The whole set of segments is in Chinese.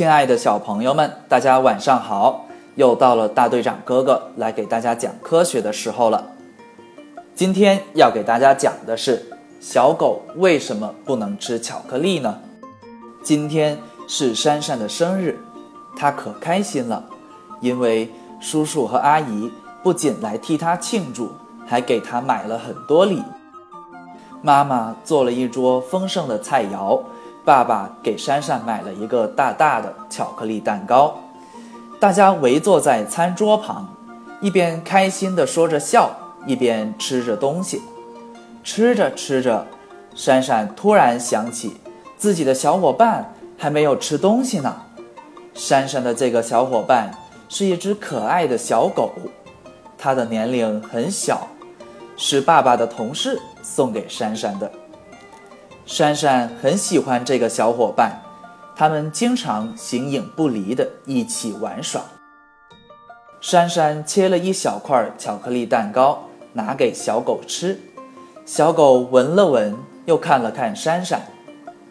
亲爱的小朋友们，大家晚上好！又到了大队长哥哥来给大家讲科学的时候了。今天要给大家讲的是小狗为什么不能吃巧克力呢？今天是珊珊的生日，她可开心了，因为叔叔和阿姨不仅来替她庆祝，还给她买了很多礼。妈妈做了一桌丰盛的菜肴。爸爸给珊珊买了一个大大的巧克力蛋糕，大家围坐在餐桌旁，一边开心地说着笑，一边吃着东西。吃着吃着，珊珊突然想起自己的小伙伴还没有吃东西呢。珊珊的这个小伙伴是一只可爱的小狗，它的年龄很小，是爸爸的同事送给珊珊的。珊珊很喜欢这个小伙伴，他们经常形影不离的一起玩耍。珊珊切了一小块巧克力蛋糕，拿给小狗吃。小狗闻了闻，又看了看珊珊。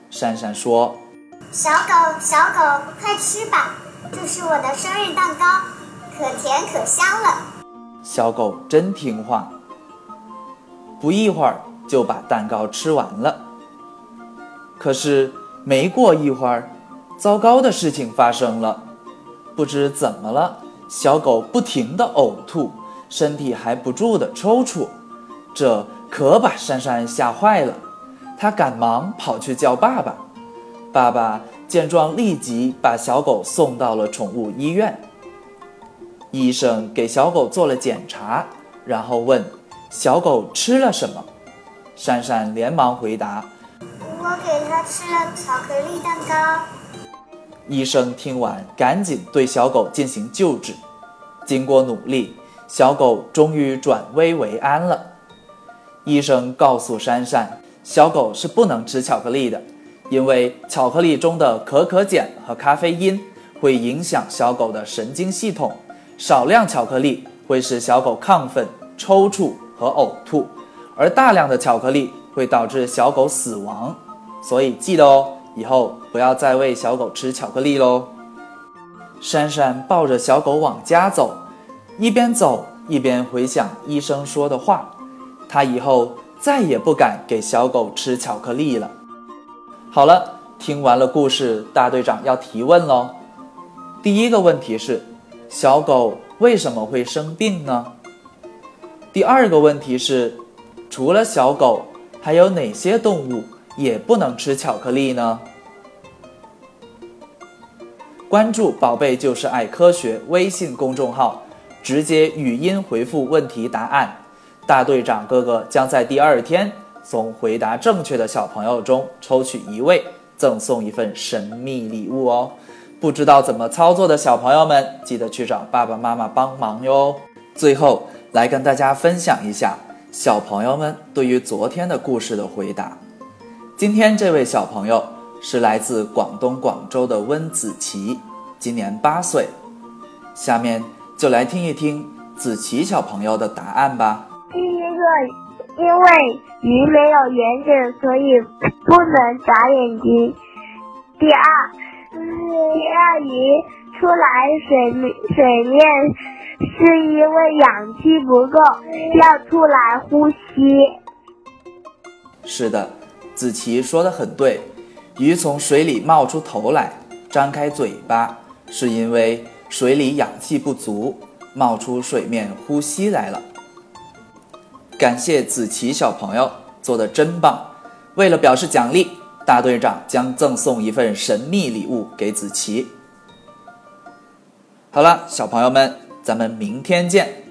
珊珊说：“小狗，小狗，快吃吧，这是我的生日蛋糕，可甜可香了。”小狗真听话，不一会儿就把蛋糕吃完了。可是没过一会儿，糟糕的事情发生了。不知怎么了，小狗不停地呕吐，身体还不住地抽搐，这可把珊珊吓坏了。她赶忙跑去叫爸爸。爸爸见状，立即把小狗送到了宠物医院。医生给小狗做了检查，然后问：“小狗吃了什么？”珊珊连忙回答。我给他吃了巧克力蛋糕。医生听完，赶紧对小狗进行救治。经过努力，小狗终于转危为安了。医生告诉珊珊，小狗是不能吃巧克力的，因为巧克力中的可可碱和咖啡因会影响小狗的神经系统。少量巧克力会使小狗亢奋、抽搐和呕吐，而大量的巧克力会导致小狗死亡。所以记得哦，以后不要再喂小狗吃巧克力喽。珊珊抱着小狗往家走，一边走一边回想医生说的话，她以后再也不敢给小狗吃巧克力了。好了，听完了故事，大队长要提问喽。第一个问题是，小狗为什么会生病呢？第二个问题是，除了小狗，还有哪些动物？也不能吃巧克力呢。关注“宝贝就是爱科学”微信公众号，直接语音回复问题答案，大队长哥哥将在第二天从回答正确的小朋友中抽取一位，赠送一份神秘礼物哦。不知道怎么操作的小朋友们，记得去找爸爸妈妈帮忙哟。最后来跟大家分享一下小朋友们对于昨天的故事的回答。今天这位小朋友是来自广东广州的温子琪，今年八岁。下面就来听一听子琪小朋友的答案吧。第一个，因为鱼没有眼睛，所以不能眨眼睛。第二，第二鱼出来水面水面是因为氧气不够，要出来呼吸。是的。子琪说的很对，鱼从水里冒出头来，张开嘴巴，是因为水里氧气不足，冒出水面呼吸来了。感谢子琪小朋友做的真棒！为了表示奖励，大队长将赠送一份神秘礼物给子琪。好了，小朋友们，咱们明天见。